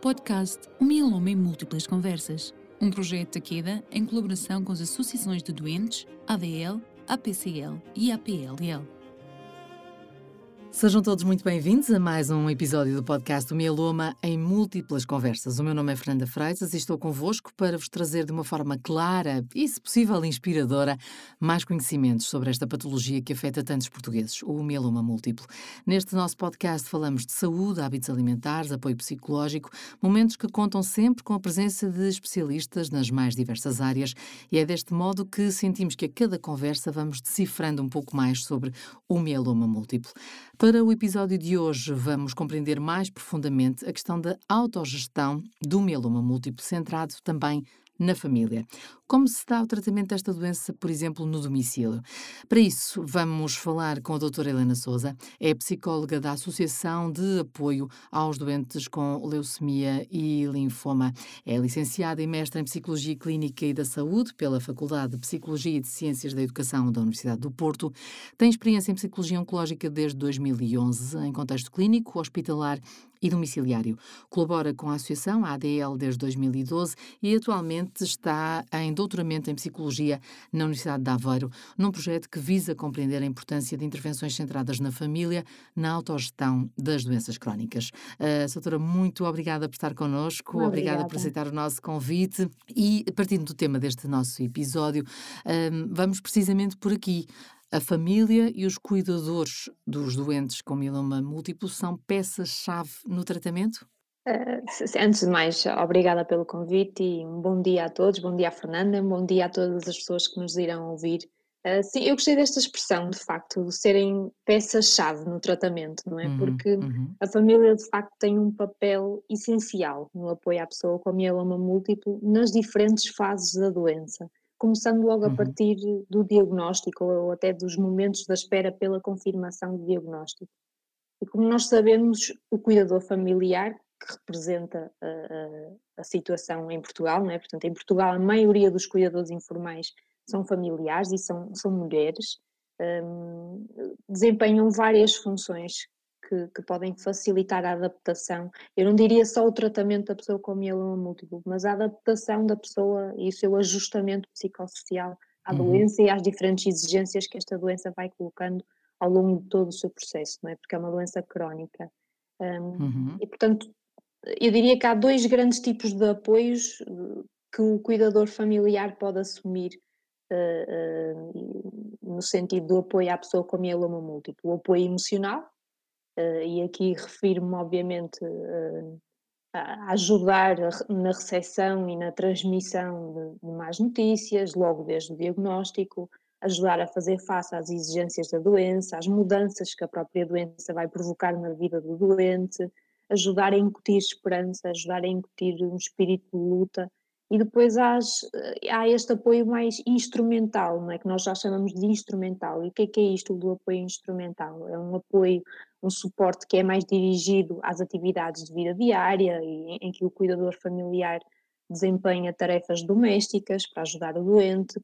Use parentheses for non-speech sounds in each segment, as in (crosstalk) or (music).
Podcast O Mieloma em Múltiplas Conversas, um projeto da Queda em colaboração com as associações de doentes, ADL, APCL e APLL. Sejam todos muito bem-vindos a mais um episódio do podcast do Mieloma em múltiplas conversas. O meu nome é Fernanda Freitas e estou convosco para vos trazer de uma forma clara e, se possível, inspiradora, mais conhecimentos sobre esta patologia que afeta tantos portugueses, o mieloma múltiplo. Neste nosso podcast falamos de saúde, hábitos alimentares, apoio psicológico, momentos que contam sempre com a presença de especialistas nas mais diversas áreas e é deste modo que sentimos que a cada conversa vamos decifrando um pouco mais sobre o mieloma múltiplo. Para o episódio de hoje, vamos compreender mais profundamente a questão da autogestão do mieloma múltiplo, centrado também na família. Como se dá o tratamento desta doença, por exemplo, no domicílio? Para isso, vamos falar com a doutora Helena Souza, é psicóloga da Associação de Apoio aos Doentes com Leucemia e Linfoma. É licenciada e mestra em Psicologia Clínica e da Saúde pela Faculdade de Psicologia e de Ciências da Educação da Universidade do Porto. Tem experiência em Psicologia Oncológica desde 2011, em contexto clínico, hospitalar e domiciliário. Colabora com a Associação ADL desde 2012 e atualmente está em doutoramento em Psicologia na Universidade de Aveiro, num projeto que visa compreender a importância de intervenções centradas na família, na autogestão das doenças crónicas. Uh, doutora, muito obrigada por estar connosco, obrigada. obrigada por aceitar o nosso convite e, partindo do tema deste nosso episódio, uh, vamos precisamente por aqui. A família e os cuidadores dos doentes com mieloma múltiplo são peças-chave no tratamento? Uh, antes de mais, obrigada pelo convite e um bom dia a todos, bom dia à Fernanda, um bom dia a todas as pessoas que nos irão ouvir. Uh, sim, eu gostei desta expressão, de facto, de serem peças-chave no tratamento, não é? Uhum, Porque uhum. a família, de facto, tem um papel essencial no apoio à pessoa com mieloma múltiplo nas diferentes fases da doença começando logo a uhum. partir do diagnóstico ou até dos momentos da espera pela confirmação do diagnóstico. E como nós sabemos, o cuidador familiar, que representa a, a, a situação em Portugal, não é? portanto, em Portugal a maioria dos cuidadores informais são familiares e são, são mulheres, um, desempenham várias funções que, que, podem facilitar a adaptação. Eu não diria só o tratamento da pessoa com mieloma múltiplo, mas a adaptação da pessoa e o seu ajustamento psicossocial à uhum. doença e às diferentes exigências que esta doença vai colocando ao longo de todo o seu processo, não é? Porque é uma doença crónica. Um, uhum. E, portanto, eu diria que há dois grandes tipos de apoios eh, que o cuidador familiar pode assumir uh, uh, no sentido do apoio à pessoa com mieloma múltiplo. O apoio emocional, e aqui refiro-me, obviamente, a ajudar na recepção e na transmissão de más notícias, logo desde o diagnóstico, ajudar a fazer face às exigências da doença, às mudanças que a própria doença vai provocar na vida do doente, ajudar a incutir esperança, ajudar a incutir um espírito de luta e depois há, eh, há este apoio mais instrumental, não é? que nós já chamamos de instrumental. E o que é que é isto do apoio instrumental? É um apoio, um suporte que é mais dirigido às atividades de vida diária e em que o cuidador familiar desempenha tarefas domésticas para ajudar o doente.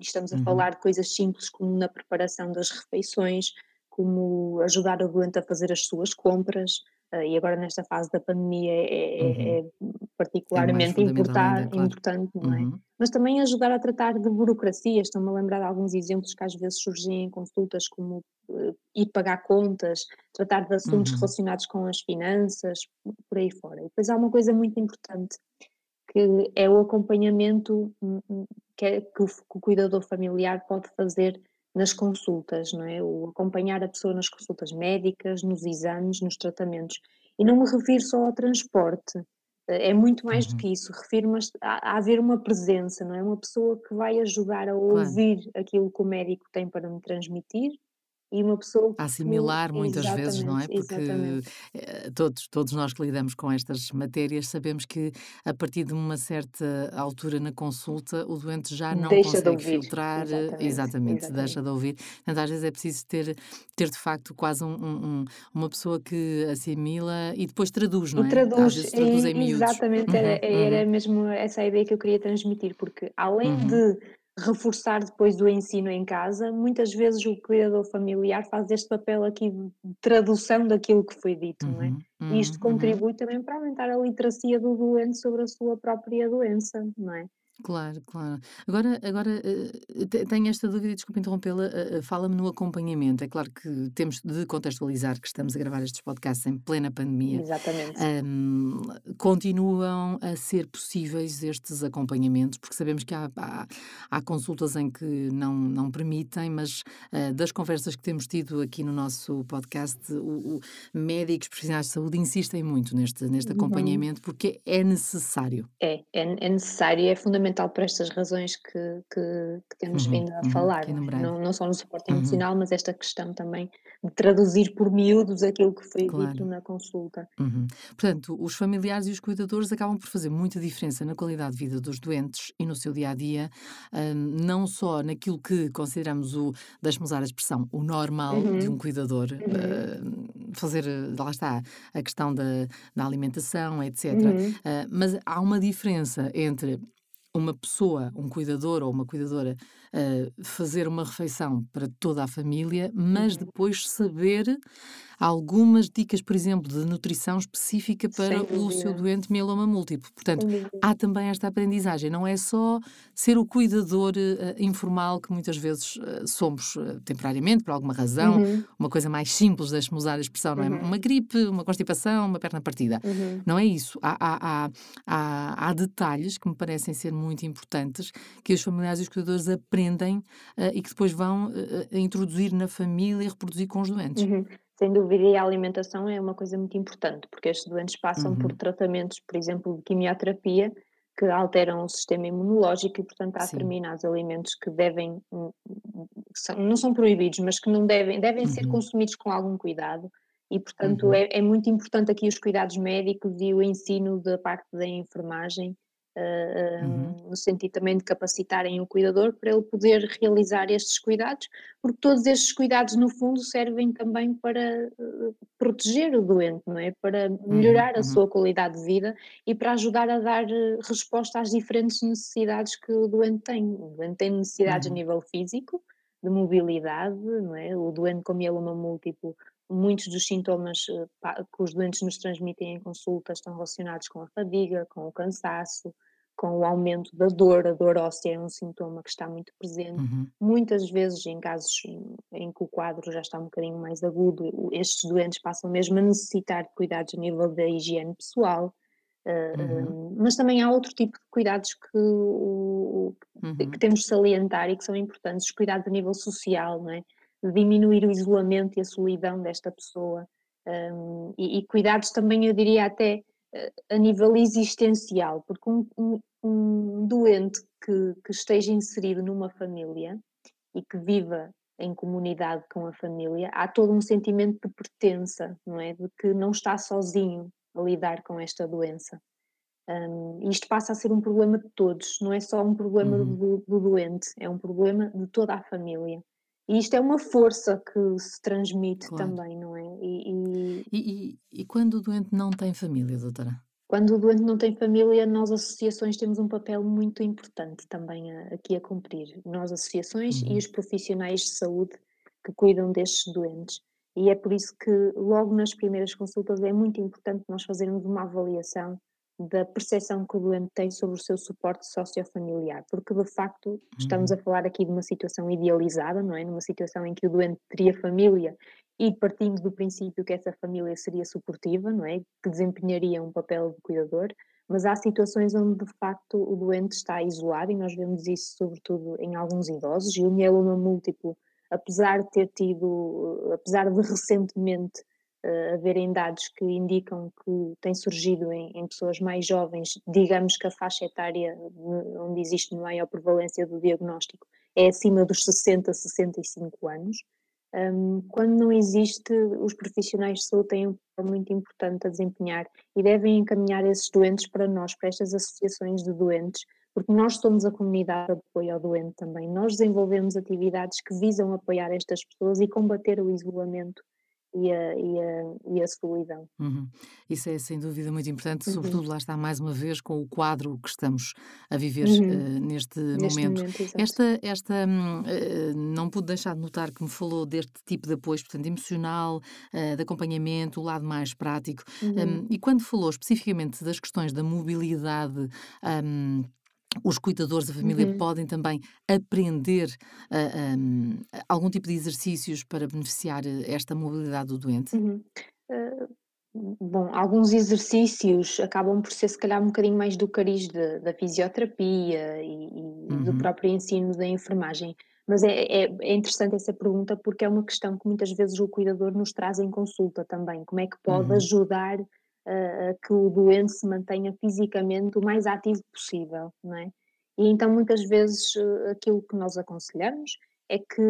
Estamos a uhum. falar de coisas simples como na preparação das refeições, como ajudar o doente a fazer as suas compras, e agora nesta fase da pandemia é, é, é uhum. é particularmente é importar, claro. importante, não é? Uhum. Mas também ajudar a tratar de burocracia, estou-me a lembrar de alguns exemplos que às vezes surgem em consultas, como uh, ir pagar contas, tratar de assuntos uhum. relacionados com as finanças, por aí fora. E depois há uma coisa muito importante, que é o acompanhamento hum, hum, que, é, que, o, que o cuidador familiar pode fazer nas consultas, não é? O acompanhar a pessoa nas consultas médicas, nos exames, nos tratamentos. E não me refiro só ao transporte, eh, é muito mais uhum. do que isso. Refiro-me a, a, haver uma presença, não é? Uma pessoa que vai ajudar a ouvir claro. aquilo que o médico tem para me transmitir e uma pessoa a assimilar que, muitas vezes, não é? Porque eh, todos, todos nós que lidamos com estas matérias sabemos que a partir de uma certa altura na consulta o doente já não deixa consegue filtrar, exatamente, exatamente, exatamente, deixa de ouvir. Portanto, às vezes é preciso ter, ter de facto quase um, um, uma pessoa que assimila e depois traduz, não é? Traduz, às traduz em Exatamente, uhum, era, era uhum. mesmo essa a ideia que eu queria transmitir, porque além uhum. de reforçar depois o ensino em casa, muitas vezes o cuidador familiar faz este papel aqui de tradução daquilo que foi dito, não é? Uhum, E isto uhum, uhum. contribui também para aumentar a literacia do doente sobre a sua própria doença, não é? Claro, claro. Agora agora, eh, te tenho esta dúvida e desculpa interrompê-la, eh, eh, fala-me no acompanhamento. É claro que temos de contextualizar que estamos a gravar estes podcasts em plena pandemia. Exatamente. Continuam a ser possíveis estes acompanhamentos, porque sabemos que há há há consultas em que não não permitem, mas, ah, das conversas que temos tido aqui no nosso podcast, o o médicos, profissionais de saúde insistem muito neste neste Uhum. acompanhamento, porque é necessário. É, é, é necessário e é fundamental por estas razões que, que, que temos Uhum, vindo a uhum, falar, não. Não, só no suporte Uhum, emocional, mas esta questão também de traduzir por miúdos aquilo que foi dito claro. na consulta. Uhum. Portanto, os familiares e os cuidadores acabam por fazer muita diferença na qualidade de vida dos doentes e no seu dia a dia, não só naquilo que consideramos o, deixe-me usar a expressão, o normal de um Uhum, cuidador, uhum, hum, fazer, lá está, a questão da, da alimentação, etc. uhum, Ah, mas há uma diferença entre uma pessoa, um cuidador ou uma cuidadora, ah, fazer uma refeição para toda a família, mas uhum. depois saber algumas dicas, por exemplo, de nutrição específica para o seu doente mieloma múltiplo. Portanto, há também esta aprendizagem, não é só ser o cuidador eh, informal que muitas vezes eh, somos eh, temporariamente, por alguma razão, Uhum, uma coisa mais simples, deixe-me usar a expressão, não é? uhum, Uma gripe, uma constipação, uma perna partida. uhum, Não é isso. Há, há, há, há, detalhes que me parecem ser muito importantes que os familiares e os cuidadores aprendem e que depois vão introduzir na família e reproduzir com os doentes. Sem dúvida, e a alimentação é uma coisa muito importante, porque estes doentes passam por Uhum. tratamentos, por exemplo, de quimioterapia, que alteram o sistema imunológico e, portanto, há Sim. determinados alimentos que devem, hum, que são- não são proibidos, mas que não devem, devem ser Uhum. consumidos com algum cuidado. E, portanto, Uhum. é, é muito importante aqui os cuidados médicos e o ensino da parte da enfermagem, Uhum. no sentido também de capacitarem o cuidador para ele poder realizar estes cuidados, porque todos estes cuidados, no fundo, servem também para eh, proteger o doente, não é? Para Uhum. melhorar a Uhum. sua qualidade de vida e para ajudar a dar eh, resposta às diferentes necessidades que o doente tem. O doente tem necessidades a Uhum. nível físico, de mobilidade, não é? O doente com mieloma múltiplo, muitos dos sintomas eh, que os doentes nos transmitem em consulta estão relacionados com a fadiga, com o cansaço, com o aumento da dor. A dor óssea é um sintoma que está muito presente. Uhum. Muitas vezes, em casos em que o quadro já está um bocadinho mais agudo, estes doentes passam mesmo a necessitar de cuidados a nível da higiene pessoal, eh, Uhum. eh, mas também há outro tipo de cuidados que, o- o- que Uhum. temos de salientar e que são importantes, os cuidados a nível social, não é? Diminuir o isolamento e a solidão desta pessoa, hum, e, e cuidados também, eu diria até eh, a nível existencial, porque um, um- um doente que, que esteja inserido numa família e que viva em comunidade com a família, há todo um sentimento de pertença, não é? De que não está sozinho a lidar com esta doença. E isto passa a ser um problema de todos, não é só um problema Uhum. do, do doente, é um problema de toda a família. E isto é uma força que se transmite Claro. também, não é? E, e E, e, e quando o doente não tem família, doutora? quando o doente não tem família, nós associações temos um papel muito importante também a- aqui a cumprir. Nós associações e Uhum. os profissionais de saúde que cuidam destes doentes. E é por isso que logo nas primeiras consultas é muito importante nós fazermos uma avaliação da percepção que o doente tem sobre o seu suporte sociofamiliar, porque de facto estamos Uhum. a falar aqui de uma situação idealizada, não é? Numa situação em que o doente teria família e partimos do princípio que essa família seria suportiva, não é? Que desempenharia um papel de cuidador, mas há situações onde de facto o doente está isolado e nós vemos isso sobretudo em alguns idosos e o mieloma múltiplo, apesar de ter tido, apesar de (laughs) recentemente uh, haverem dados que indicam que tem surgido em, em, pessoas mais jovens, digamos que a faixa etária onde existe maior prevalência do diagnóstico é acima dos 60, 65 anos. Um, quando não existe, os profissionais de saúde têm um papel muito importante a desempenhar e devem encaminhar esses doentes para nós, para estas associações de doentes, porque nós somos a comunidade de apoio ao doente também. Nós desenvolvemos atividades que visam apoiar estas pessoas e combater o isolamento e a, e a, e a solidão. Uhum. Isso é sem dúvida muito importante, uhum. sobretudo lá está mais uma vez com o quadro que estamos a viver uhum. uh, neste, neste, momento. momento esta, esta uh, não pude deixar de notar que me falou deste tipo de apoio, portanto, emocional, uh, de acompanhamento, o lado mais prático. Um, uhum. e quando falou especificamente das questões da mobilidade. Um, os cuidadores da família uhum. podem também aprender uh, um, algum tipo de exercícios para beneficiar eh, esta mobilidade do doente? Uhum. Uh, bom, alguns exercícios acabam por ser, se calhar, um bocadinho mais do cariz de, da fisioterapia e, e uhum. do próprio ensino da enfermagem. Mas é, é, é, interessante essa pergunta porque é uma questão que muitas vezes o cuidador nos traz em consulta também. Como é que pode uhum. ajudar uh, que o doente se mantenha fisicamente o mais ativo possível, não é? E então muitas vezes uh, aquilo que nós aconselhamos é que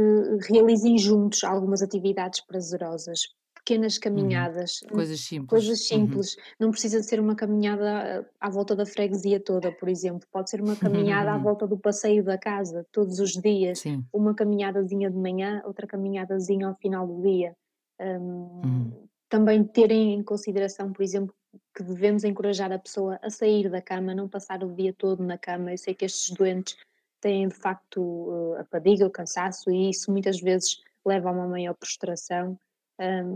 realizem juntos algumas atividades prazerosas, pequenas uhum. caminhadas, uhum. coisas simples. Coisas uhum. simples. Uhum. Não precisa ser uma caminhada à volta da freguesia toda, por exemplo. Pode ser uma (laughs) caminhada à volta do passeio da casa, todos os dias. Sim. Uma caminhadazinha de manhã, outra caminhadazinha ao final do dia. Um, uhum também terem em consideração, por exemplo, que devemos encorajar a pessoa a sair da cama, não passar o dia todo na cama. Eu sei que estes doentes têm de facto a fadiga, o cansaço e isso muitas vezes leva a uma maior prostração,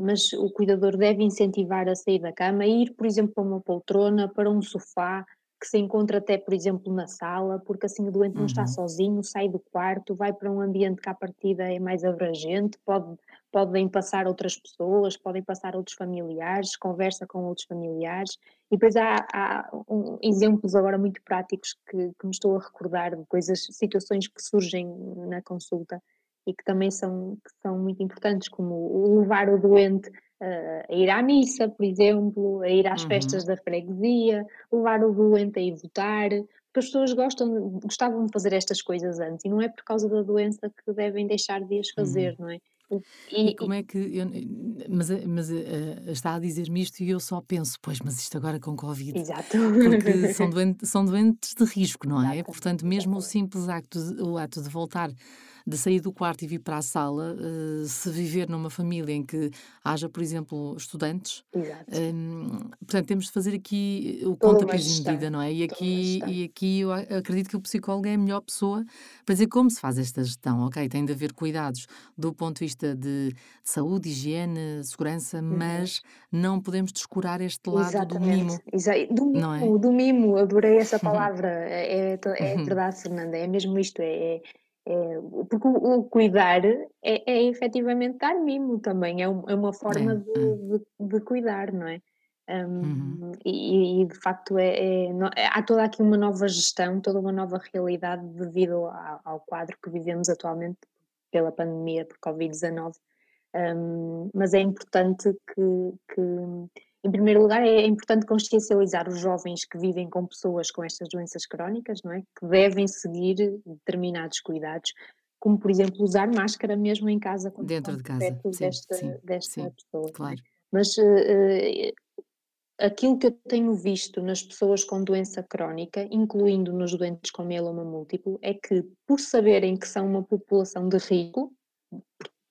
mas o cuidador deve incentivar a sair da cama, ir, por exemplo, para uma poltrona, para um sofá, que se encontra até, por exemplo, na sala, porque assim o doente não está uhum. sozinho, sai do quarto, vai para um ambiente que à partida é mais abrangente, pode, podem passar outras pessoas, podem passar outros familiares, conversa com outros familiares, e depois há, há um, exemplos agora muito práticos que, que me estou a recordar de coisas, situações que surgem na consulta e que também são, que são muito importantes, como levar o doente a ir à missa, por exemplo, a ir às uhum. festas da freguesia, levar o doente a ir votar, porque as pessoas gostam, gostavam de fazer estas coisas antes e não é por causa da doença que devem deixar de as fazer, uhum. não é? E, e, como é que. Eu, mas mas uh, está a dizer-me isto e eu só penso, pois, mas isto agora com Covid. Exato. Porque (laughs) são doentes, são doentes de risco, não é? Exato. Portanto, mesmo o simples acto, o ato de voltar de sair do quarto e vir para a sala, uh, se viver numa família em que haja, por exemplo, estudantes, um, ehm, portanto, temos de fazer aqui o pontapé de medida, não é? E aqui, e aqui eu acredito que o psicólogo é a melhor pessoa para dizer como se faz esta gestão, ok? Tem de haver cuidados do ponto de vista de saúde, higiene, segurança, uhum. mas não podemos descurar este lado Exatamente. do mimo. Exa do mimo, não é? do mimo, adorei essa (laughs) palavra. é, é, é uhum. verdade, Fernanda, é mesmo isto, é, é porque o, o cuidar é, é efetivamente dar mimo também, é, um, é uma forma é, de, é. de, de, cuidar, não é? Um, uhum. e, e, de facto é, é, há toda aqui uma nova gestão, toda uma nova realidade devido ao, ao quadro que vivemos atualmente pela pandemia por Covid-19. Um, mas é importante que, que em primeiro lugar, é importante consciencializar os jovens que vivem com pessoas com estas doenças crónicas, não é? Que devem seguir determinados cuidados, como por exemplo usar máscara mesmo em casa dentro de casa perto sim, desta, sim, desta sim, pessoa. Claro. Mas uh, aquilo que eu tenho visto nas pessoas com doença crónica, incluindo nos doentes com mieloma múltiplo, é que por saberem que são uma população de risco,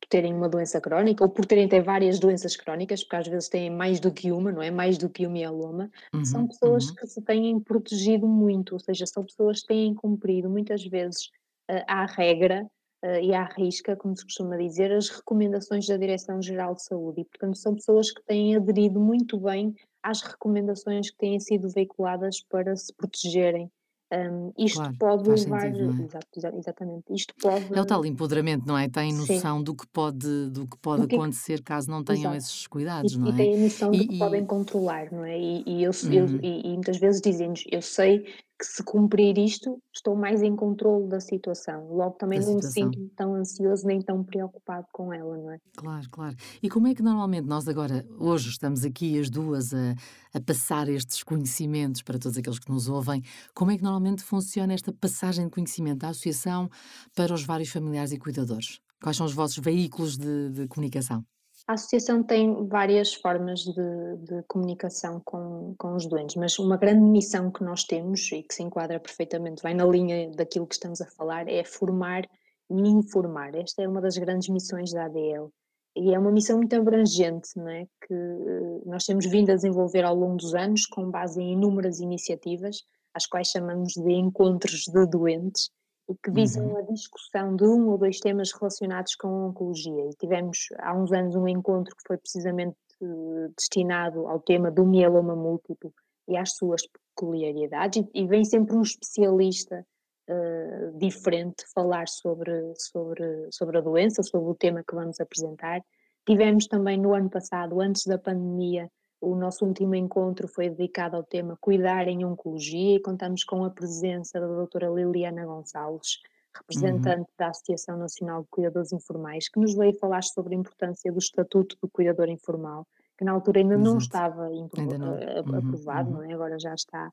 terem uma doença crónica ou por terem até várias doenças crónicas, porque às vezes têm mais do que uma, não é? Mais do que o mieloma, uhum, são pessoas uhum. que se têm protegido muito, ou seja, são pessoas que têm cumprido muitas vezes uh, à regra uh, e à risca, como se costuma dizer, as recomendações da Direção-Geral de Saúde e, portanto, são pessoas que têm aderido muito bem às recomendações que têm sido veiculadas para se protegerem um, isto claro, pode levar. Sentido, é? Exato, exatamente. Isto pode. É o tal empoderamento, não é? Tem noção do que pode, do que pode que acontecer caso não tenham Exato. esses cuidados, e, não é? E têm noção e, de que e... podem controlar, não é? E, e eu, uhum. eu, e, muitas vezes dizem-nos: eu sei que se cumprir isto, estou mais em controle da situação. Logo também da não situação. me sinto tão ansioso nem tão preocupado com ela, não é? Claro, claro. E como é que normalmente nós agora, hoje estamos aqui as duas a, a passar estes conhecimentos para todos aqueles que nos ouvem, como é que normalmente funciona esta passagem de conhecimento da associação para os vários familiares e cuidadores? Quais são os vossos veículos de, de comunicação? A associação tem várias formas de, de, comunicação com, com os doentes, mas uma grande missão que nós temos e que se enquadra perfeitamente, vai na linha daquilo que estamos a falar, é formar e informar. Esta é uma das grandes missões da ADL. e é uma missão muito abrangente, não é? Que uh, nós temos vindo a desenvolver ao longo dos anos, com base em inúmeras iniciativas, às quais chamamos de encontros de doentes, e que visam uhum. a discussão de um ou dois temas relacionados com a oncologia. E tivemos há uns anos um encontro que foi precisamente uh, destinado ao tema do mieloma múltiplo e às suas peculiaridades, e, e vem sempre um especialista uh, diferente falar sobre, sobre, sobre a doença, sobre o tema que vamos apresentar. Tivemos também no ano passado, antes da pandemia, o nosso último encontro foi dedicado ao tema Cuidar em Oncologia e contamos com a presença da doutora Liliana Gonçalves, representante uhum. da Associação Nacional de Cuidadores Informais, que nos veio falar sobre a importância do Estatuto do Cuidador Informal, que na altura ainda Exato. não estava ainda não. Eh, uhum, aprovado, uhum. não é? Agora já está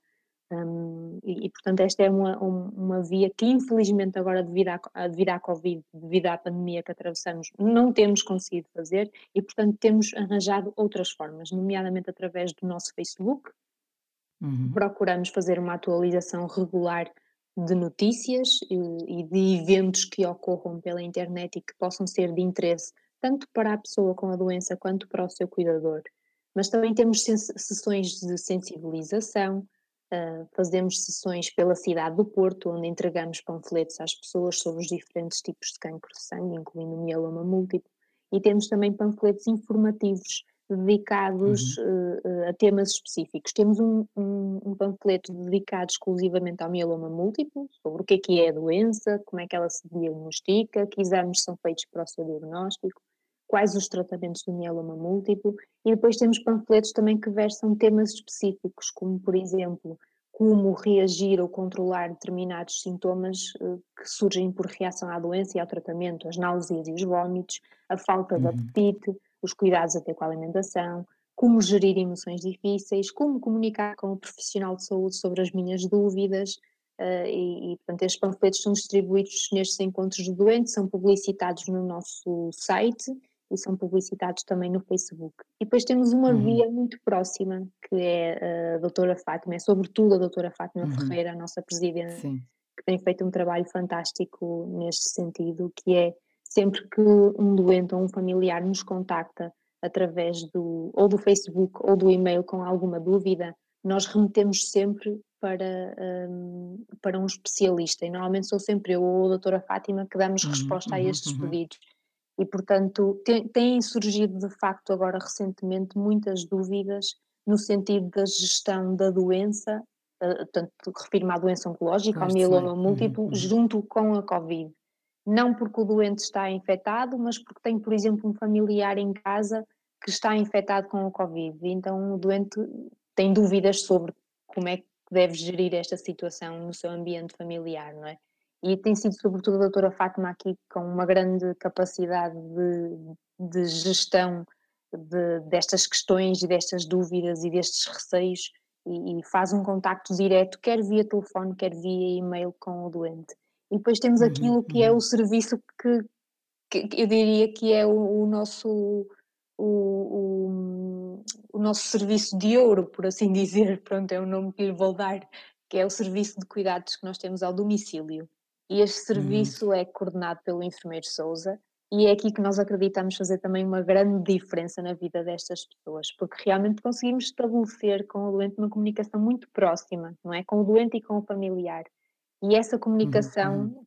um, e, e, portanto, esta é uma, uma via que, infelizmente, agora, devido à, devido à Covid, devido à pandemia que atravessamos, não temos conseguido fazer e, portanto, temos arranjado outras formas, nomeadamente através do nosso Facebook. Uhum. Procuramos fazer uma atualização regular de notícias e, e de eventos que ocorram pela internet e que possam ser de interesse tanto para a pessoa com a doença quanto para o seu cuidador. Mas também temos sessões de sensibilização, Uh, fazemos sessões pela cidade do Porto, onde entregamos panfletos às pessoas sobre os diferentes tipos de cancro de sangue, incluindo o mieloma múltiplo, e temos também panfletos informativos dedicados uhum. uh, a temas específicos. Temos um, um, um, panfleto dedicado exclusivamente ao mieloma múltiplo, sobre o que é que é a doença, como é que ela se diagnostica, que exames são feitos para o seu diagnóstico, quais os tratamentos do mieloma múltiplo, e depois temos panfletos também que versam temas específicos, como por exemplo, como reagir ou controlar determinados sintomas uh, que surgem por reação à doença e ao tratamento, as náuseas e os vômitos, a falta uhum. de apetite, os cuidados até com a alimentação, como gerir emoções difíceis, como comunicar com o profissional de saúde sobre as minhas dúvidas, Uh, e, e, portanto, estes panfletos são distribuídos nestes encontros de doentes, são publicitados no nosso site e são publicitados também no Facebook. E depois temos uma uhum. via muito próxima, que é a doutora Fátima, é sobretudo a doutora Fátima uhum. Ferreira, a nossa presidente, Sim. que tem feito um trabalho fantástico neste sentido, que é sempre que um doente ou um familiar nos contacta através do ou do Facebook ou do e-mail com alguma dúvida, nós remetemos sempre para, um, para um especialista e normalmente sou sempre eu ou a doutora Fátima que damos uhum, resposta a uhum, estes uhum. pedidos e, portanto, têm surgido de facto agora recentemente muitas dúvidas no sentido da gestão da doença, uh, portanto, refiro-me à doença oncológica, ao mieloma múltiplo, uhum. junto com a Covid. Não porque o doente está infectado, mas porque tem, por exemplo, um familiar em casa que está infectado com a Covid. Então, o doente tem dúvidas sobre como é que deve gerir esta situação no seu ambiente familiar, não é? E tem sido sobretudo a doutora Fátima aqui com uma grande capacidade de, de gestão de, destas questões e destas dúvidas e destes receios e, e, faz um contacto direto, quer via telefone, quer via e-mail com o doente. E depois temos uhum, aquilo que é uhum. o serviço que, que, eu diria que é o, o nosso o, o, o, nosso serviço de ouro, por assim (laughs) dizer, pronto, é o nome que lhe vou dar, que é o serviço de cuidados que nós temos ao domicílio. E este uhum. serviço é coordenado pelo enfermeiro Souza e é aqui que nós acreditamos fazer também uma grande diferença na vida destas pessoas, porque realmente conseguimos estabelecer com o doente uma comunicação muito próxima, não é? Com o doente e com o familiar. E essa comunicação uhum.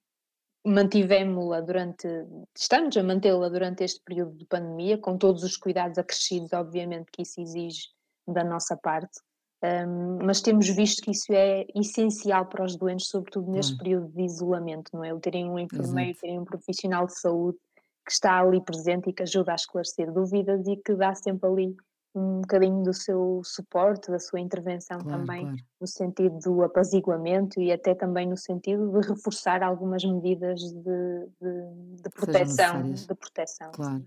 mantivemos-la durante, estamos a mantê-la durante este período de pandemia, com todos os cuidados acrescidos, obviamente, que isso exige da nossa parte. Um, mas temos visto que isso é essencial para os doentes, sobretudo neste hum. período de isolamento, não é? O terem um enfermeiro, Exato. terem um profissional de saúde que está ali presente e que ajuda a esclarecer dúvidas e que dá sempre ali um bocadinho do seu suporte, da sua intervenção claro, também, claro. no sentido do apaziguamento e até também no sentido de reforçar algumas medidas de, de, de proteção. De proteção claro,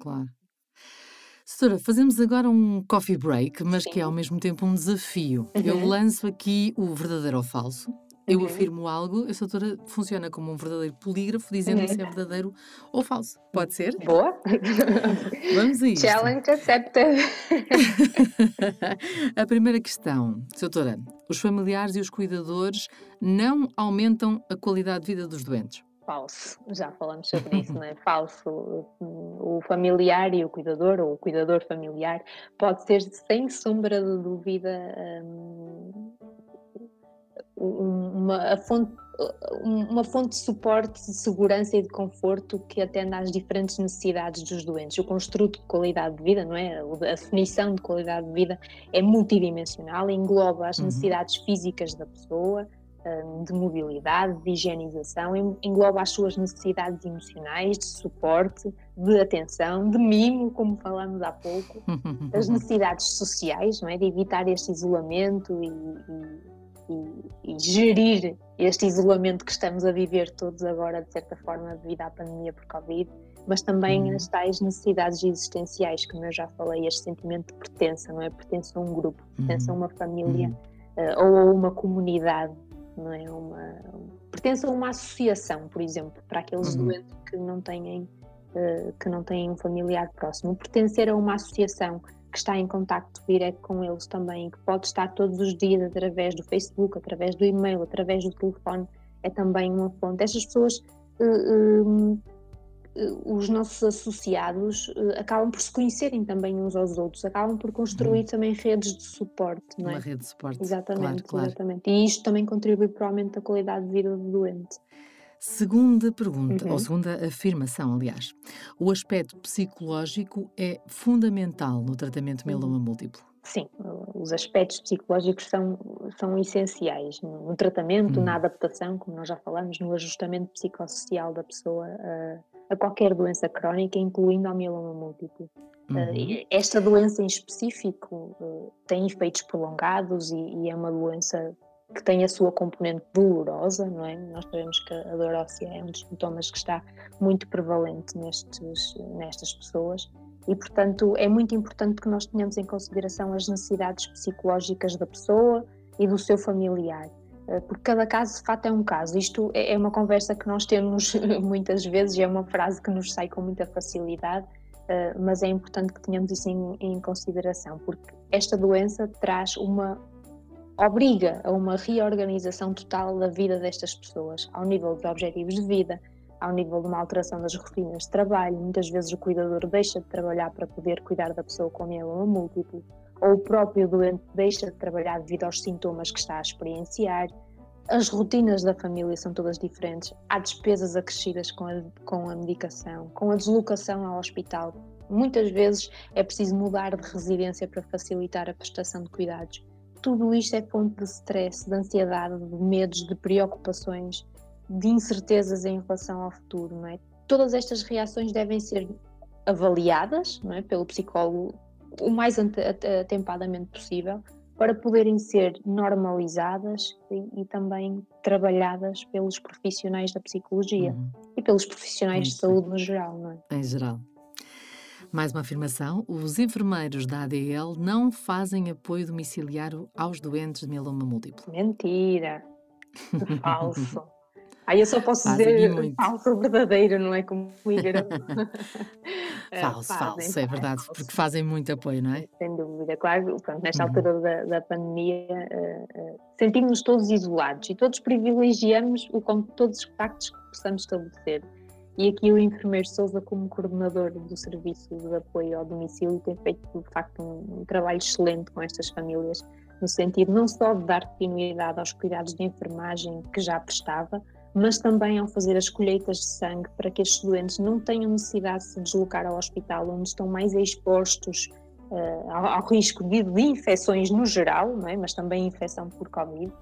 claro. Doutora, fazemos agora um coffee break, mas Sim. que é ao mesmo tempo um desafio. Uhum. Eu lanço aqui o verdadeiro ou falso. Eu uhum. afirmo algo, a doutora funciona como um verdadeiro polígrafo, dizendo uhum. se é verdadeiro ou falso. Pode ser? Boa! (laughs) Vamos a isto. Challenge accepted. (laughs) a primeira questão, doutora, os familiares e os cuidadores não aumentam a qualidade de vida dos doentes? Falso, já falamos sobre (laughs) isso, não é? Falso. O familiar e o cuidador, ou o cuidador familiar, pode ser sem sombra de dúvida um, uma, fonte, uma fonte de suporte, de segurança e de conforto que atenda às diferentes necessidades dos doentes. O construto de qualidade de vida, não é? A definição de qualidade de vida é multidimensional, engloba as uhum. necessidades físicas da pessoa, hum, de mobilidade, de higienização, engloba as suas necessidades emocionais, de suporte, de atenção, de mimo, como falamos há pouco, (laughs) as necessidades sociais, não é? de evitar este isolamento e, e e, e, gerir este isolamento que estamos a viver todos agora, de certa forma, devido à pandemia por Covid, mas também uhum. as tais necessidades existenciais, como eu já falei, este sentimento de pertença, não é? Pertence a um grupo, pertence uhum. a uma família uhum. uh, ou a uma comunidade, não é? Uma, pertence a uma associação, por exemplo, para aqueles uhum. doentes que não têm. Uh, que não têm um familiar próximo. Pertencer a uma associação que está em contacto direto com eles também, que pode estar todos os dias através do Facebook, através do e-mail, através do telefone, é também uma fonte. Estas pessoas, uh, uh, os nossos associados, uh, acabam por se conhecerem também uns aos outros, acabam por construir uhum. também redes de suporte, não é? Uma rede de suporte. Exatamente, claro, claro. exatamente. E isto também contribui para o aumento da qualidade de vida do doente. Segunda pergunta, uhum. ou segunda afirmação, aliás. O aspecto psicológico é fundamental no tratamento de mieloma múltiplo. Sim, os aspectos psicológicos são, são essenciais no tratamento, uhum. na adaptação, como nós já falamos, no ajustamento psicossocial da pessoa a, a qualquer doença crónica, incluindo a mieloma múltiplo. Uhum. Esta doença em específico uh, tem efeitos prolongados e, e, é uma doença que tem a sua componente dolorosa, não é? Nós sabemos que a dor óssea é um dos sintomas que está muito prevalente nestes, nestas pessoas e, portanto, é muito importante que nós tenhamos em consideração as necessidades psicológicas da pessoa e do seu familiar, porque cada caso, de fato, é um caso. Isto é, é uma conversa que nós temos (laughs) muitas vezes é uma frase que nos sai com muita facilidade, eh, mas é importante que tenhamos isso em, em consideração, porque esta doença traz uma obriga a uma reorganização total da vida destas pessoas, ao nível dos objetivos de vida, ao nível de uma alteração das rotinas de trabalho. Muitas vezes o cuidador deixa de trabalhar para poder cuidar da pessoa com mieloma múltiplo, ou o próprio doente deixa de trabalhar devido aos sintomas que está a experienciar. As rotinas da família são todas diferentes. Há despesas acrescidas com a, com a medicação, com a deslocação ao hospital. Muitas vezes é preciso mudar de residência para facilitar a prestação de cuidados tudo isto é fonte de stress, de ansiedade, de medos, de preocupações, de incertezas em relação ao futuro, não é? Todas estas reações devem ser avaliadas não é, pelo psicólogo o mais atempadamente possível para poderem ser normalizadas e, e também trabalhadas pelos profissionais da psicologia uhum. e pelos profissionais Muito de saúde no geral, não é? Em geral. Mais uma afirmação: os enfermeiros da ADL não fazem apoio domiciliário aos doentes de mieloma múltiplo. Mentira! (laughs) Falso! Aí eu só posso fazem dizer falso ou verdadeiro, não é como o (laughs) É, falso, fazem, falso, é verdade, falso. porque fazem muito apoio, não é? Sem dúvida, claro. Pronto, nesta uhum. altura da, da pandemia, uh, uh, sentimos-nos todos isolados e todos privilegiamos o, todos os contactos que possamos estabelecer. E aqui o enfermeiro Souza, como coordenador do serviço de apoio ao domicílio, tem feito de facto um, um, trabalho excelente com estas famílias, no sentido não só de dar continuidade aos cuidados de enfermagem que já prestava, mas também ao fazer as colheitas de sangue para que estes doentes não tenham necessidade de se deslocar ao hospital, onde estão mais expostos uh, ao, ao, risco de, de, infecções no geral, é? mas também infecção por Covid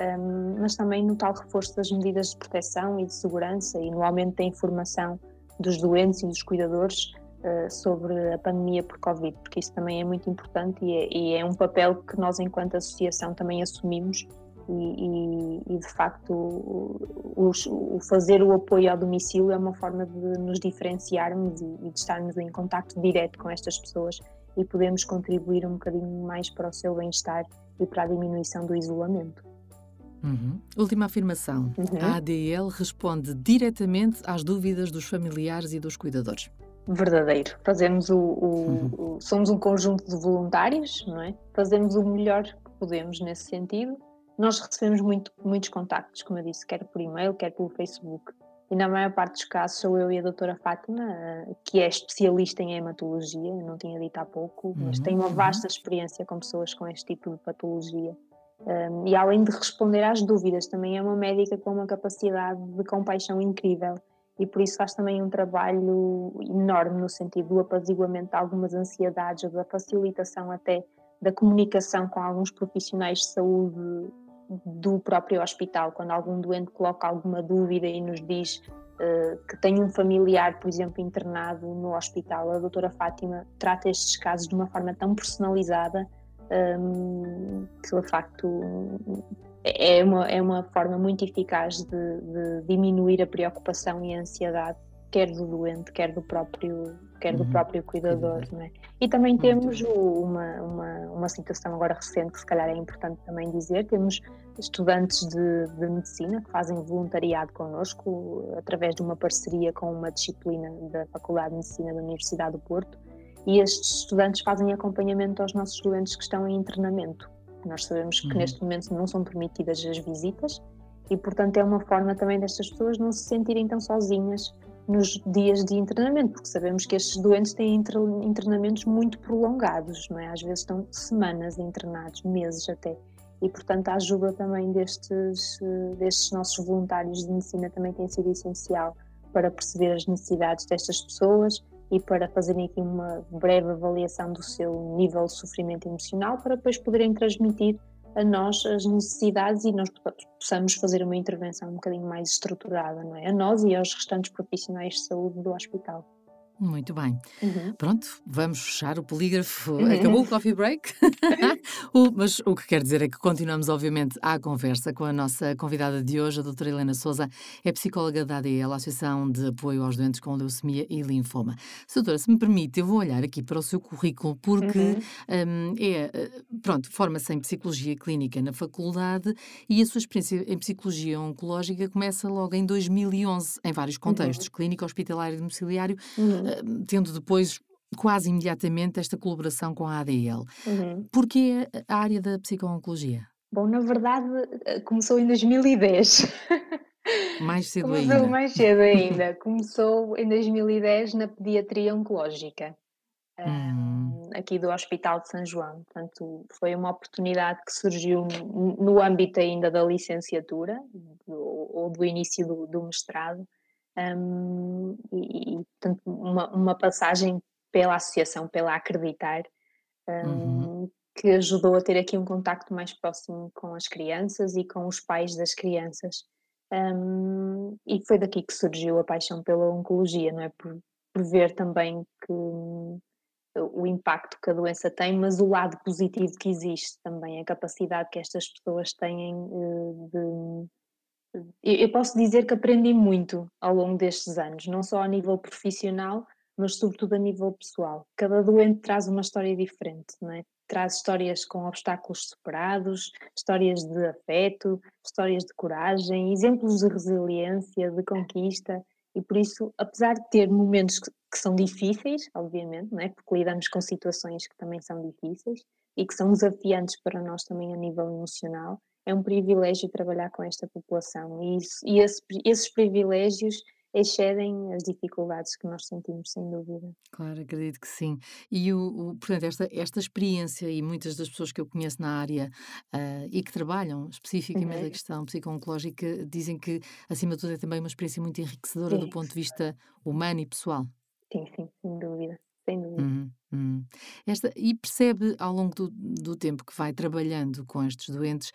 um, mas também no tal reforço das medidas de proteção e de segurança e no aumento da informação dos doentes e dos cuidadores uh, sobre a pandemia por Covid, porque isso também é muito importante e é, e é um papel que nós, enquanto associação, também assumimos. E, e, e de facto, o, o, fazer o apoio ao domicílio é uma forma de nos diferenciarmos e, e de estarmos em contato direto com estas pessoas e podemos contribuir um bocadinho mais para o seu bem-estar e para a diminuição do isolamento. Uhum. Última afirmação. Uhum. A ADL responde diretamente às dúvidas dos familiares e dos cuidadores. Verdadeiro. Fazemos o, o, uhum. o, somos um conjunto de voluntários, não é? Fazemos o melhor que podemos nesse sentido. Nós recebemos muito, muitos contactos, como eu disse, quer por e-mail, quer pelo Facebook. e na maior parte dos casos sou eu e a doutora Fátima, que é especialista em hematologia, eu não tinha dito há pouco, mas uhum, tem uma uhum. vasta experiência com pessoas com este tipo de patologia. Um, e além de responder às dúvidas, também é uma médica com uma capacidade de compaixão incrível e por isso faz também um trabalho enorme no sentido do apaziguamento de algumas ansiedades da facilitação até da comunicação com alguns profissionais de saúde do próprio hospital, quando algum doente coloca alguma dúvida e nos diz uh, que tem um familiar, por exemplo, internado no hospital, a doutora Fátima trata estes casos de uma forma tão personalizada um, que de facto é uma, é uma forma muito eficaz de, de diminuir a preocupação e a ansiedade quer do doente, quer do próprio, quer do uhum. próprio cuidador, não é? E também temos uma, uma, uma situação agora recente que se calhar é importante também dizer, temos estudantes de, de medicina que fazem voluntariado connosco através de uma parceria com uma disciplina da Faculdade de Medicina da Universidade do Porto e estes estudantes fazem acompanhamento aos nossos doentes que estão em internamento. Nós sabemos que uhum. neste momento não são permitidas as visitas e, portanto, é uma forma também destas pessoas não se sentirem tão sozinhas nos dias de internamento, porque sabemos que estes doentes têm internamentos muito prolongados, não é? Às vezes estão semanas internados, meses até. E, portanto, a ajuda também destes, destes nossos voluntários de medicina também tem sido essencial para perceber as necessidades destas pessoas e para fazerem aqui uma breve avaliação do seu nível de sofrimento emocional para depois poderem transmitir a nós as necessidades e nós possamos fazer uma intervenção um bocadinho mais estruturada, não é? A nós e aos restantes profissionais de saúde do hospital. Muito bem. Uhum. Pronto, vamos fechar o polígrafo. Uhum. Acabou o coffee break. (laughs) o, mas o que quer dizer é que continuamos, obviamente, à conversa com a nossa convidada de hoje, a doutora Helena Souza, é psicóloga da ADL, Associação de Apoio aos Doentes com Leucemia e Linfoma. Doutora, se me permite, eu vou olhar aqui para o seu currículo, porque uhum. um, é, eh, pronto, forma-se em Psicologia Clínica na faculdade e a sua experiência em Psicologia Oncológica começa logo em 2011, em vários contextos, uhum. clínica, hospitalar e domiciliário, uhum. Tendo depois quase imediatamente esta colaboração com a ADL. Uhum. Porquê a área da psico-oncologia? Bom, na verdade eh, começou em 2010. (laughs) Mais cedo começou ainda. mais cedo ainda. (laughs) começou em 2010 na pediatria oncológica. Hum. aqui do Hospital de São João. Portanto, foi uma oportunidade que surgiu no âmbito ainda da licenciatura ou do início do, do mestrado um, e, e portanto, uma, uma, passagem pela associação, pela Acreditar, um, uhum. que ajudou a ter aqui um contacto mais próximo com as crianças e com os pais das crianças. Um, e foi daqui que surgiu a paixão pela oncologia, não é? Por, por ver também que o impacto que a doença tem, mas o lado positivo que existe também, a capacidade que estas pessoas têm eh, de eu posso dizer que aprendi muito ao longo destes anos, não só a nível profissional, mas sobretudo a nível pessoal. Cada doente traz uma história diferente, não é? Traz histórias com obstáculos superados, histórias de afeto, histórias de coragem, exemplos de resiliência, de conquista, e por isso, apesar de ter momentos que, que são difíceis, obviamente, não é? Porque lidamos com situações que também são difíceis e que são desafiantes para nós também a nível emocional, é um privilégio trabalhar com esta população e, isso, e esse, esses privilégios excedem as dificuldades que nós sentimos, sem dúvida. Claro, acredito que sim. E, o, o portanto, esta, esta experiência e muitas das pessoas que eu conheço na área uh, e que trabalham especificamente uhum. a questão psico-oncológica dizem que, acima de tudo, é também uma experiência muito enriquecedora sim. do ponto de vista humano e pessoal. Sim, sim, sem dúvida sem dúvida. Uhum, uhum. Esta, e percebe ao longo do, do, tempo que vai trabalhando com estes doentes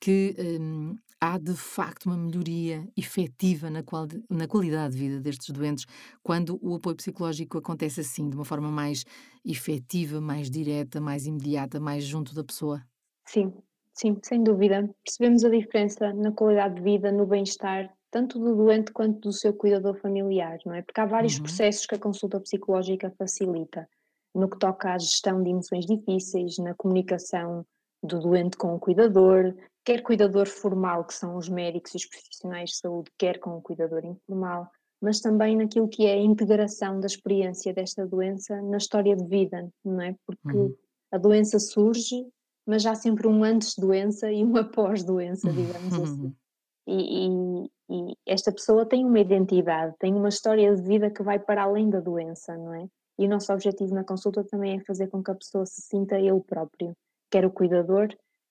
que hum, há de facto uma melhoria efetiva na, qual, na qualidade de vida destes doentes quando o apoio psicológico acontece assim, de uma forma mais efetiva, mais direta, mais imediata, mais junto da pessoa? Sim, sim, sem dúvida. Percebemos a diferença na qualidade de vida, no bem-estar tanto do doente quanto do seu cuidador familiar, não é? Porque há vários uhum. processos que a consulta psicológica facilita, no que toca à gestão de emoções difíceis, na comunicação do doente com o cuidador, quer cuidador formal, que são os médicos e os profissionais de saúde, quer com o cuidador informal, mas também naquilo que é a integração da experiência desta doença na história de vida, não é? Porque uhum. a doença surge, mas há sempre um antes-doença e um após-doença, digamos assim. (laughs) E, e, e, esta pessoa tem uma identidade, tem uma história de vida que vai para além da doença, não é? E o nosso objetivo na consulta também é fazer com que a pessoa se sinta ele próprio, quer o cuidador,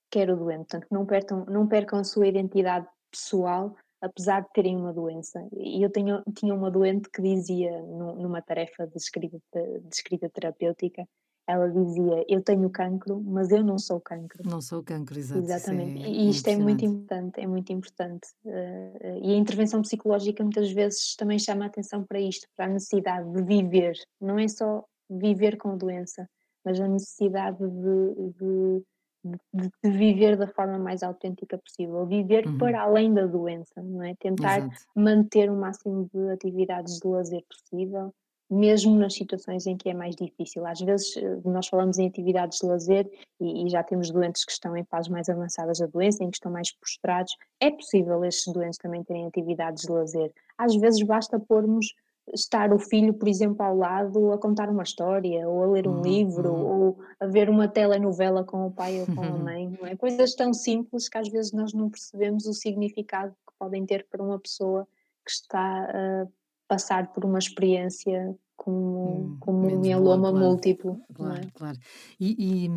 quer o doente. Portanto, não percam, não percam a sua identidade pessoal, apesar de terem uma doença. E eu tenho, tinha uma doente que dizia, numa tarefa de escrita, de escrita terapêutica, ela dizia: Eu tenho cancro, mas eu não sou cancro. Não sou cancro, exato. Exatamente. É e isto é muito importante, é muito importante. Uh, e a intervenção psicológica muitas vezes também chama a atenção para isto, para a necessidade de viver. Não é só viver com a doença, mas a necessidade de, de de, de, viver da forma mais autêntica possível, viver uhum. para além da doença, não é? Tentar Exato. manter o máximo de atividades de lazer possível, mesmo nas situações em que é mais difícil. Às vezes eh, nós falamos em atividades de lazer e, e já temos doentes que estão em fases mais avançadas da doença, em que estão mais postrados. É possível estes doentes também terem atividades de lazer. Às vezes basta pormos estar o filho, por exemplo, ao lado a contar uma história, ou a ler um uhum, livro, uhum. ou a ver uma telenovela com o pai ou com a (laughs) mãe, não é? Coisas tão simples que às vezes nós não percebemos o significado que podem ter para uma pessoa que está a passar por uma experiência como, hum, como um mieloma claro, múltiplo. Claro, é? claro. E, e,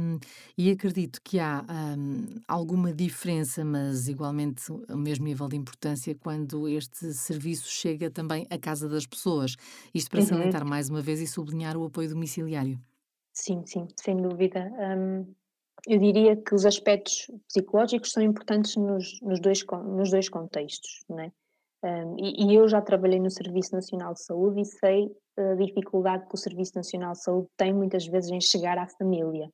e, acredito que há um, alguma diferença, mas igualmente o mesmo nível de importância, quando este serviço chega também à casa das pessoas. Isto para uhum. salientar mais uma vez e sublinhar o apoio domiciliário. Sim, sim, sem dúvida. Um, eu diria que os aspectos psicológicos são importantes nos, nos, dois, nos dois contextos, não é? Um, e, e, eu já trabalhei no Serviço Nacional de Saúde e sei a dificuldade que o Serviço Nacional de Saúde tem muitas vezes em chegar à família,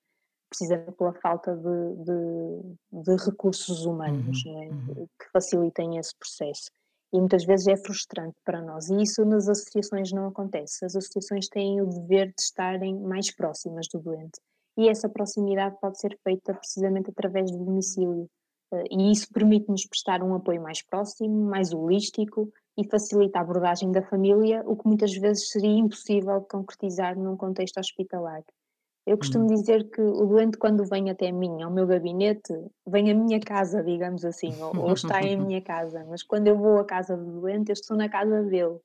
precisamente pela falta de, de, de recursos humanos uhum, né, uhum. que facilitem esse processo. E muitas vezes é frustrante para nós. E isso nas associações não acontece. As associações têm o dever de estarem mais próximas do doente. E essa proximidade pode ser feita precisamente através do domicílio. Eh, e isso permite-nos prestar um apoio mais próximo, mais holístico e facilita a abordagem da família, o que muitas vezes seria impossível de concretizar num contexto hospitalar. Eu costumo hum. dizer que o doente, quando vem até mim, ao meu gabinete, vem à minha casa, digamos assim, ou, ou está em (laughs) minha casa, mas quando eu vou à casa do doente, eu estou na casa dele.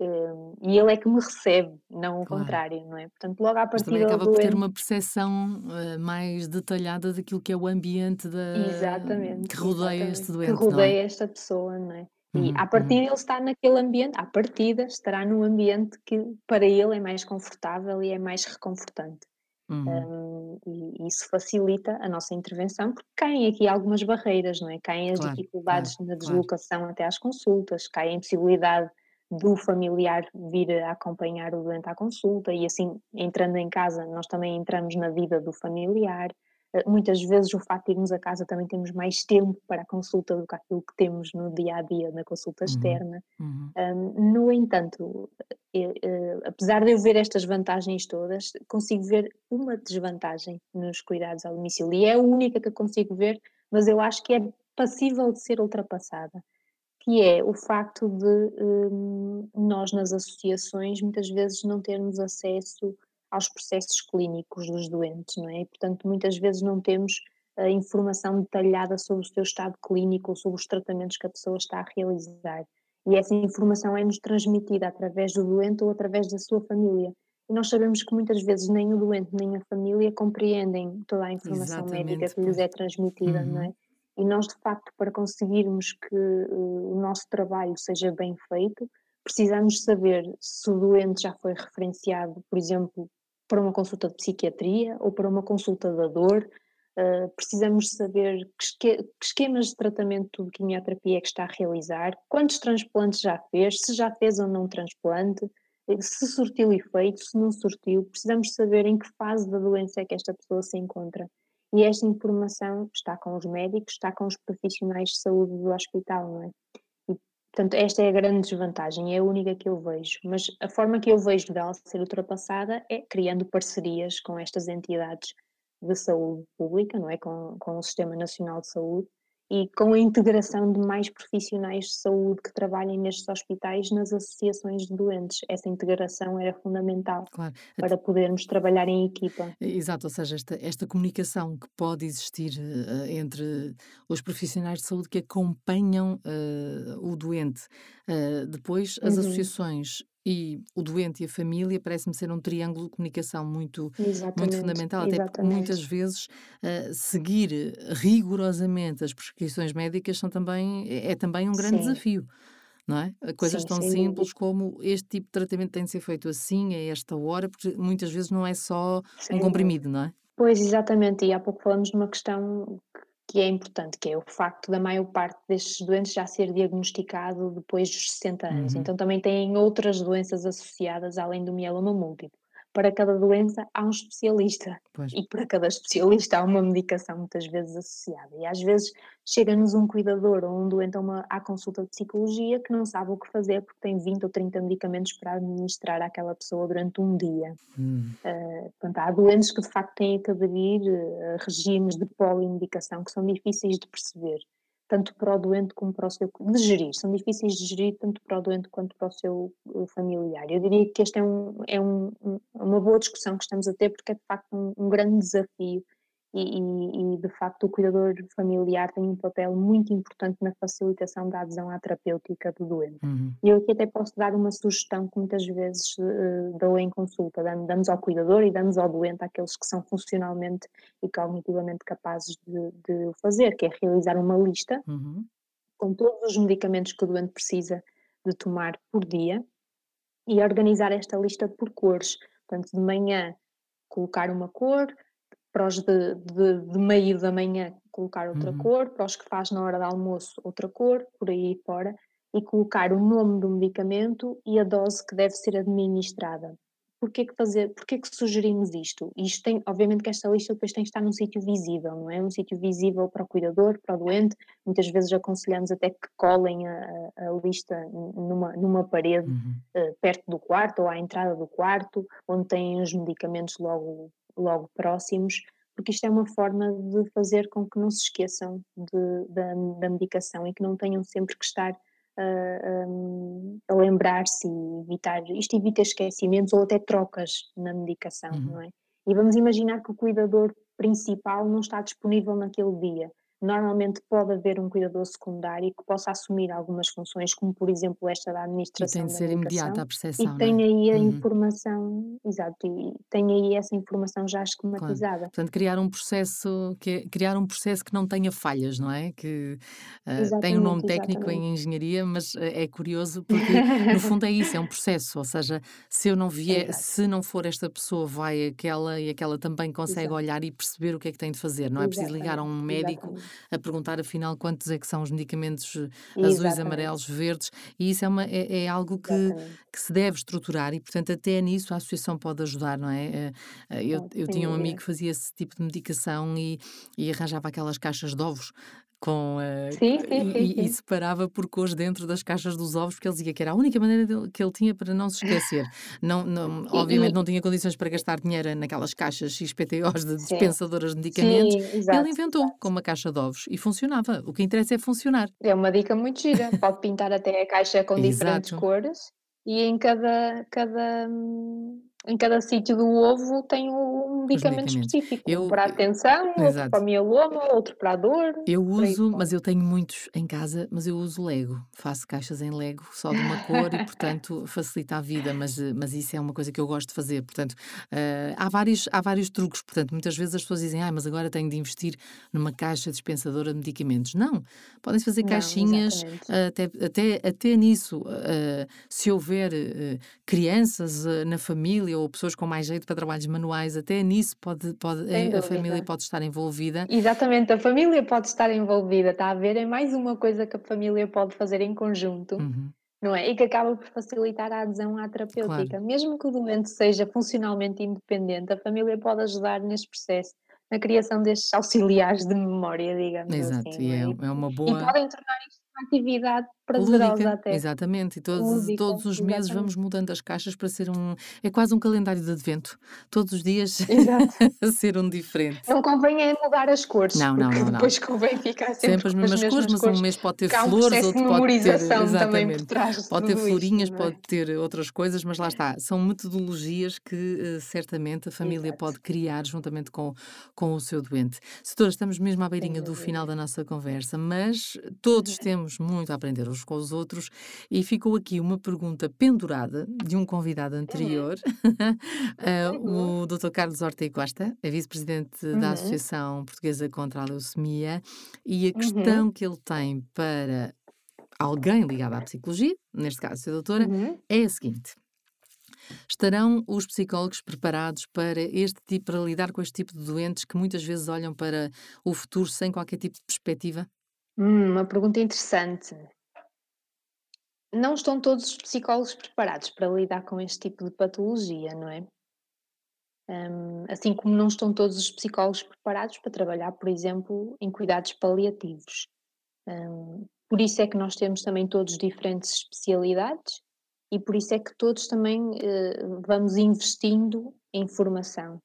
Um, e ele é que me recebe, não o claro. contrário, não é? Portanto, logo à partida. Mas também acaba por ter uma percepção uh, mais detalhada daquilo que é o ambiente da... exatamente, que rodeia exatamente, este doente. Que rodeia é? esta pessoa, não é? E uhum, à partida uhum. ele está naquele ambiente, à partida estará num ambiente que para ele é mais confortável e é mais reconfortante. Uhum. Um, e isso facilita a nossa intervenção, porque caem aqui algumas barreiras, não é? Caem as claro, dificuldades claro, na deslocação claro. até às consultas, cai a impossibilidade do familiar vir a acompanhar o doente à consulta e assim, entrando em casa, nós também entramos na vida do familiar. Eh, muitas vezes o facto de irmos a casa também temos mais tempo para a consulta do que aquilo que temos no dia a dia na consulta uhum, externa. Uhum. Um, no entanto, eu, eu, eh, apesar de eu ver estas vantagens todas, consigo ver uma desvantagem nos cuidados ao domicílio e é a única que eu consigo ver, mas eu acho que é passível de ser ultrapassada que é o facto de um, nós nas associações muitas vezes não termos acesso aos processos clínicos dos doentes, não é? E, portanto, muitas vezes não temos a informação detalhada sobre o seu estado clínico ou sobre os tratamentos que a pessoa está a realizar. E essa informação é-nos transmitida através do doente ou através da sua família. E nós sabemos que muitas vezes nem o doente nem a família compreendem toda a informação Exatamente, médica que lhes é transmitida, uhum. não é? E nós, de facto, para conseguirmos que uh, o nosso trabalho seja bem feito, precisamos saber se o doente já foi referenciado, por exemplo, para uma consulta de psiquiatria ou para uma consulta da dor. Uh, precisamos saber que, que, esquemas de tratamento de quimioterapia é que está a realizar, quantos transplantes já fez, se já fez ou não transplante, se surtiu efeito, se não surtiu. Precisamos saber em que fase da doença é que esta pessoa se encontra. E esta informação está com os médicos, está com os profissionais de saúde do hospital, não é? E, portanto, esta é a grande desvantagem, é a única que eu vejo. Mas a forma que eu vejo dela ser ultrapassada é criando parcerias com estas entidades de saúde pública, não é? Com, com o Sistema Nacional de Saúde e com a integração de mais profissionais de saúde que trabalhem nestes hospitais nas associações de doentes. Essa integração era fundamental Claro. para podermos trabalhar em equipa. Exato, ou seja, esta, esta comunicação que pode existir uh, entre os profissionais de saúde que acompanham uh, o doente. Uh, depois, as Uhum. associações e o doente e a família parece-me ser um triângulo de comunicação muito, muito Exatamente, fundamental, até porque muitas exatamente. vezes seguir rigorosamente as prescrições médicas são também, é é também um grande Sim, desafio. Não é? Coisas sim, tão dúvida. simples como este tipo de tratamento tem de ser feito assim, a esta hora, porque muitas vezes não é só um Sem dúvida. comprimido, não é? Pois, exatamente, e há pouco falamos de uma questão que é importante, que é o facto da maior parte destes doentes já ser diagnosticado depois dos 60 anos. Uhum. Então também têm outras doenças associadas além do mieloma múltiplo. Para cada doença há um especialista Pois. e para cada especialista há uma medicação muitas vezes associada. E às vezes chega-nos um cuidador ou um doente a uma, à consulta de psicologia que não sabe o que fazer porque tem 20 ou 30 medicamentos para administrar àquela pessoa durante um dia. Hum. Uh, portanto, há doentes que de facto têm que aderir uh, a regimes de polimedicação que são difíceis de perceber, tanto para o doente como para o seu. de gerir, são difíceis de gerir tanto para o doente quanto para o seu familiar. Eu diria que este é, um, é um, um, uma boa discussão que estamos a ter, porque é de facto um, um grande desafio e, e, e, de facto o cuidador familiar tem um papel muito importante na facilitação da adesão à terapêutica do doente. Uhum. E eu aqui até posso dar uma sugestão que muitas vezes uh, dou em consulta, damos ao cuidador e damos ao doente aqueles que são funcionalmente e cognitivamente capazes de, de o fazer, que é realizar uma lista Uhum. com todos os medicamentos que o doente precisa de tomar por dia e organizar esta lista por cores. Portanto, de manhã colocar uma cor, para os de, de, de meio da manhã colocar outra Uhum. cor, para os que faz na hora do almoço outra cor, por aí fora, e colocar o nome do medicamento e a dose que deve ser administrada. Porquê que, fazer, porquê que sugerimos isto? Isto tem, obviamente que esta lista depois tem que estar num sítio visível, não é? Um sítio visível para o cuidador, para o doente. Muitas vezes aconselhamos até que colem a, a lista numa, numa parede Uhum. uh, perto do quarto ou à entrada do quarto, onde têm os medicamentos logo, logo próximos, porque isto é uma forma de fazer com que não se esqueçam de, da, da medicação e que não tenham sempre que estar uh, um, a lembrar-se e evitar, isto evita esquecimentos ou até trocas na medicação, Uhum. não é? E vamos imaginar que o cuidador principal não está disponível naquele dia. Normalmente pode haver um cuidador secundário que possa assumir algumas funções, como por exemplo esta da E administração tem de ser imediata a e percepção, não tem é? aí a Uhum. informação, exato, e tem aí essa informação já Claro. esquematizada. Portanto, criar um processo que é, criar um processo que não tenha falhas, não é? Que uh, tem um nome técnico exatamente. em engenharia, mas uh, é curioso (laughs) porque no fundo é isso, é um processo. Ou seja, se eu não vier, se não for esta pessoa, vai aquela e aquela também consegue exato, olhar e perceber o que é que tem de fazer. Não é preciso ligar a um médico exatamente, a perguntar afinal quantos é que são os medicamentos uh, azuis, exatamente, amarelos, verdes, e isso é, uma, é, é algo que, exatamente, que se deve estruturar e, portanto, até nisso a associação pode ajudar, não é? Eh, eh, Eu, eu tinha um amigo que fazia esse tipo de medicação e, e arranjava aquelas caixas de ovos com, eh, Sim, sim, e, sim, e- e sim. separava por cores dentro das caixas dos ovos, porque ele dizia que era a única maneira dele- que ele tinha para não se esquecer. Não, não, obviamente não tinha condições para gastar dinheiro naquelas caixas XPTOs de sim, dispensadoras de medicamentos. sim, Ele inventou exato. com uma caixa de ovos e funcionava. O que interessa é funcionar. É uma dica muito gira. Pode pintar até a caixa com diferentes cores e em cada, cada, hum, em cada sítio do ovo tem um medicamento específico. Um Eu, para a eu- tensão, outro para a mieloma, outro para a dor, Eu uso, mas eu tenho muitos em casa, mas eu uso Lego. Faço caixas em Lego só de uma cor e, portanto, (laughs) facilita a vida, mas, mas isso é uma coisa que eu gosto de fazer. Portanto, eh, há vários, há vários truques. Portanto, muitas vezes as pessoas dizem, ah, mas agora tenho de investir numa caixa dispensadora de medicamentos. Não, podem-se fazer Não, caixinhas, até, até, até nisso, eh, se houver eh, crianças na família ou pessoas com mais jeito para trabalhos manuais, até nisso pode, pode, eh, a família pode estar envolvida. Exatamente, a família pode estar envolvida, está a ver? É mais uma coisa que a família pode fazer em conjunto, Uhum, não é? E que acaba por facilitar a adesão à claro. terapêutica. Mesmo que o doente seja funcionalmente independente, a família pode ajudar neste processo, na criação destes auxiliares de memória, digamos Exato, assim, e não é, é? E, é uma e boa. podem tornar isto uma atividade prazerosa Lúdica, até. exatamente. E todos, Lúdica, todos os meses exatamente. vamos mudando as caixas para ser um. É quase um calendário de advento. Todos os dias (laughs) ser um diferente. Não convém é mudar as cores, Não, não, não, não. depois convém ficar sempre, Sempre as com mesmas cores, mas cores. um mês pode ter porque flores, outro pode ter. memorização também por Exatamente. Pode ter florinhas, é? pode ter outras coisas, mas lá está. São metodologias que eh, certamente a família Exato. pode criar juntamente com, com o seu doente. Doutora, estamos mesmo à beirinha do dúvida. final da nossa conversa, mas todos (laughs) temos muito a aprender uns com os outros e ficou aqui uma pergunta pendurada de um convidado anterior, (laughs) eh, Uhum. o Dr. Carlos Horta e Costa, é vice-presidente da Uhum. Associação Portuguesa contra a Leucemia, e a Uhum. questão que ele tem para alguém ligado à psicologia, neste caso a doutora, Uhum. é a seguinte. Estarão os psicólogos preparados para este tipo, para lidar com este tipo de doentes que muitas vezes olham para o futuro sem qualquer tipo de perspectiva? Hum, uma pergunta interessante. Não estão todos os psicólogos preparados para lidar com este tipo de patologia, não é? Assim como não estão todos os psicólogos preparados para trabalhar, por exemplo, em cuidados paliativos. Por isso é que nós temos também todos diferentes especialidades e por isso é que todos também eh, vamos investindo em formação.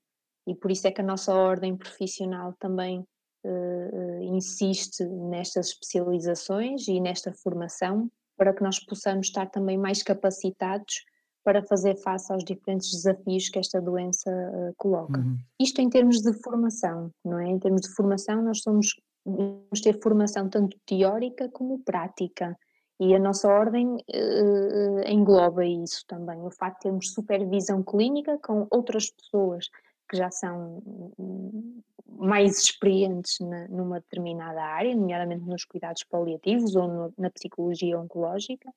E por isso é que a nossa ordem profissional também eh, eh, insiste nestas especializações e nesta formação para que nós possamos estar também mais capacitados para fazer face aos diferentes desafios que esta doença eh, coloca. Uhum. Isto em termos de formação, não é? Em termos de formação, nós somos, vamos ter formação tanto teórica como prática. E a nossa ordem eh, engloba isso também, o facto de termos supervisão clínica com outras pessoas que já são hum, mais experientes na- numa determinada área, nomeadamente nos cuidados paliativos ou no- na psicologia oncológica,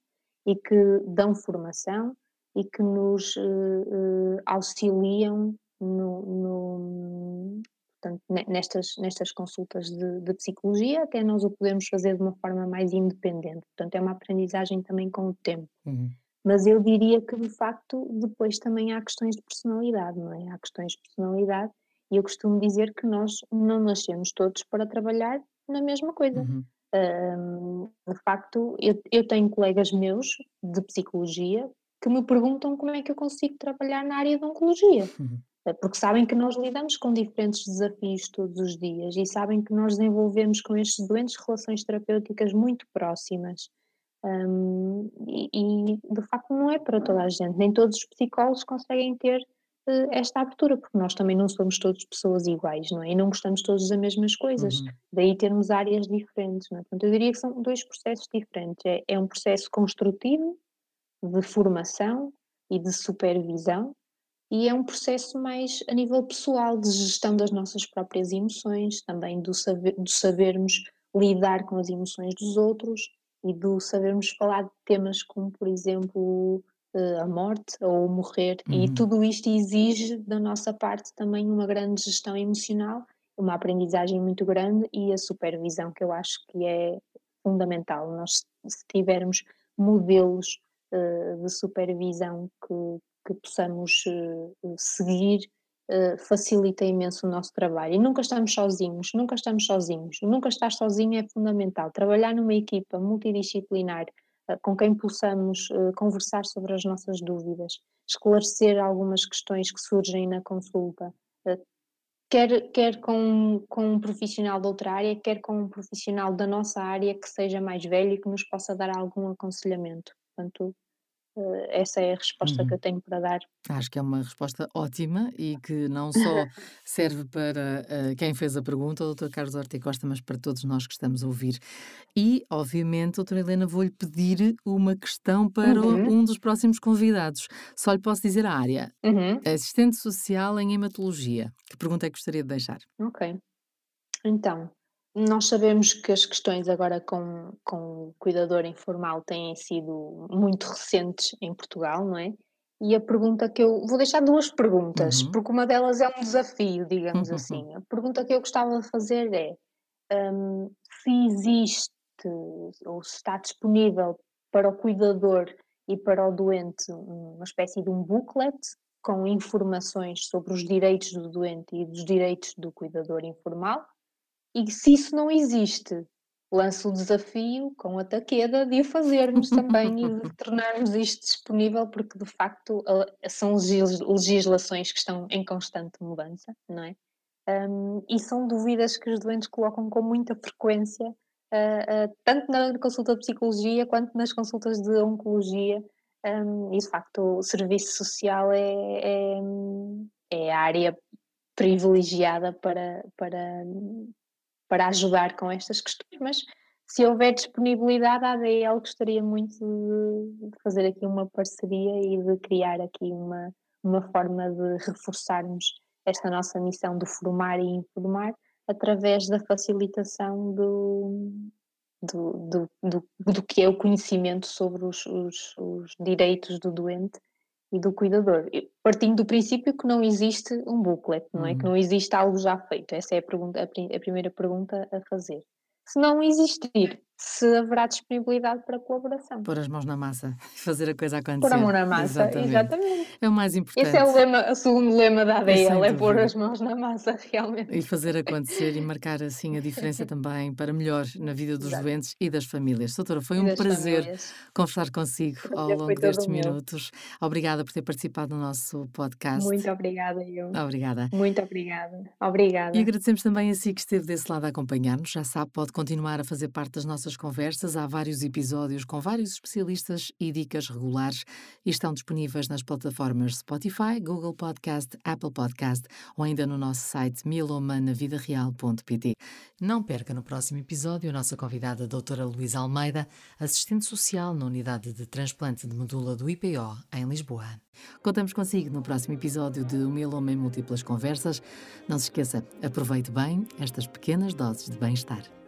e que dão formação e que nos eh, eh, auxiliam no, no- portanto, ne- nestas, nestas consultas de, de psicologia, até nós o podemos fazer de uma forma mais independente. Portanto, é uma aprendizagem também com o tempo. Uhum. Mas eu diria que, de facto, depois também há questões de personalidade, não é? Há questões de personalidade e eu costumo dizer que nós não nascemos todos para trabalhar na mesma coisa. Uhum. Hum, de facto, eu, eu tenho colegas meus de psicologia que me perguntam como é que eu consigo trabalhar na área de oncologia. Uhum. Eh, Porque sabem que nós lidamos com diferentes desafios todos os dias e sabem que nós desenvolvemos com estes doentes relações terapêuticas muito próximas. Hum, e, e, de facto não é para toda a gente, nem todos os psicólogos conseguem ter esta abertura, porque nós também não somos todos pessoas iguais, não é? E não gostamos todos das mesmas coisas, Uhum. daí termos áreas diferentes, não é? Portanto, eu diria que são dois processos diferentes. É, é um processo construtivo, de formação e de supervisão, e é um processo mais a nível pessoal, de gestão das nossas próprias emoções, também do, saber, do sabermos lidar com as emoções dos outros e do sabermos falar de temas como, por exemplo, eh, a morte ou morrer. E Uhum. tudo isto exige da nossa parte também uma grande gestão emocional, uma aprendizagem muito grande e a supervisão, que eu acho que é fundamental. Nós, se tivermos modelos eh, de supervisão que, que possamos eh, seguir, eh, facilita imenso o nosso trabalho. E nunca estamos sozinhos, nunca estamos sozinhos. Nunca estar sozinho é fundamental. Trabalhar numa equipa multidisciplinar eh, com quem possamos eh, conversar sobre as nossas dúvidas, esclarecer algumas questões que surgem na consulta, eh, quer, quer com, com um profissional de outra área, quer com um profissional da nossa área que seja mais velho e que nos possa dar algum aconselhamento. Portanto, essa é a resposta Uhum. que eu tenho para dar. Acho que é uma resposta ótima e (laughs) que não só serve para eh, quem fez a pergunta, o Dr. Carlos e Costa, mas para todos nós que estamos a ouvir. E, obviamente, doutora Helena, vou-lhe pedir uma questão para Uhum. um dos próximos convidados. Só lhe posso dizer a área. Uhum. Assistente social em hematologia. Que pergunta é que gostaria de deixar? Ok. Então, nós sabemos que as questões agora com, com o cuidador informal têm sido muito recentes em Portugal, não é? E a pergunta que eu. Vou deixar duas perguntas, Uhum. porque uma delas é um desafio, digamos Uhum. (laughs) assim. A pergunta que eu gostava de fazer é: hum, se existe ou se está disponível para o cuidador e para o doente uma espécie de um booklet com informações sobre os direitos do doente e dos direitos do cuidador informal, e se isso não existe, lanço o desafio com a taqueda de o fazermos também e de (laughs) tornarmos isto disponível, porque de facto são legislações que estão em constante mudança, não é? Um, e são dúvidas que os doentes colocam com muita frequência, uh, uh, tanto na consulta de psicologia quanto nas consultas de oncologia. Um, e de facto, o serviço social é, é, é a área privilegiada para, para, para ajudar com estas questões, mas se houver disponibilidade, a ADL gostaria muito de fazer aqui uma parceria e de criar aqui uma, uma forma de reforçarmos esta nossa missão de formar e informar através da facilitação do, do, do, do, do que é o conhecimento sobre os, os, os direitos do doente do cuidador, partindo do princípio que não existe um booklet, não é? Que uhum. não existe algo já feito. Essa é a, pergunta, a, primeira pergunta a fazer. Se não existir, se haverá disponibilidade para colaboração. Pôr as mãos na massa (laughs) fazer a coisa acontecer. Pôr a mão na massa, exatamente. exatamente. É o mais importante. Esse é o, lema, o segundo lema da ADL, é pôr as mãos na massa, (laughs) realmente. E fazer acontecer e marcar assim a diferença (laughs) também para melhor na vida dos Exato. doentes e das famílias. Doutora, foi um prazer famílias. conversar consigo ao longo destes minutos. Obrigada por ter participado no nosso podcast. Muito obrigada, eu. Obrigada. Muito obrigada. Obrigada. E agradecemos também a si que esteve desse lado a acompanhar-nos. Já sabe, pode continuar a fazer parte das nossas conversas. Há vários episódios com vários especialistas e dicas regulares e estão disponíveis nas plataformas Spotify, Google Podcast, Apple Podcast ou ainda no nosso site mielomanavidareal.pt. Não perca no próximo episódio a nossa convidada a doutora Luísa Almeida, assistente social na unidade de transplante de medula do IPO em Lisboa. Contamos consigo no próximo episódio de O Mieloma em Múltiplas Conversas. Não se esqueça, aproveite bem estas pequenas doses de bem-estar.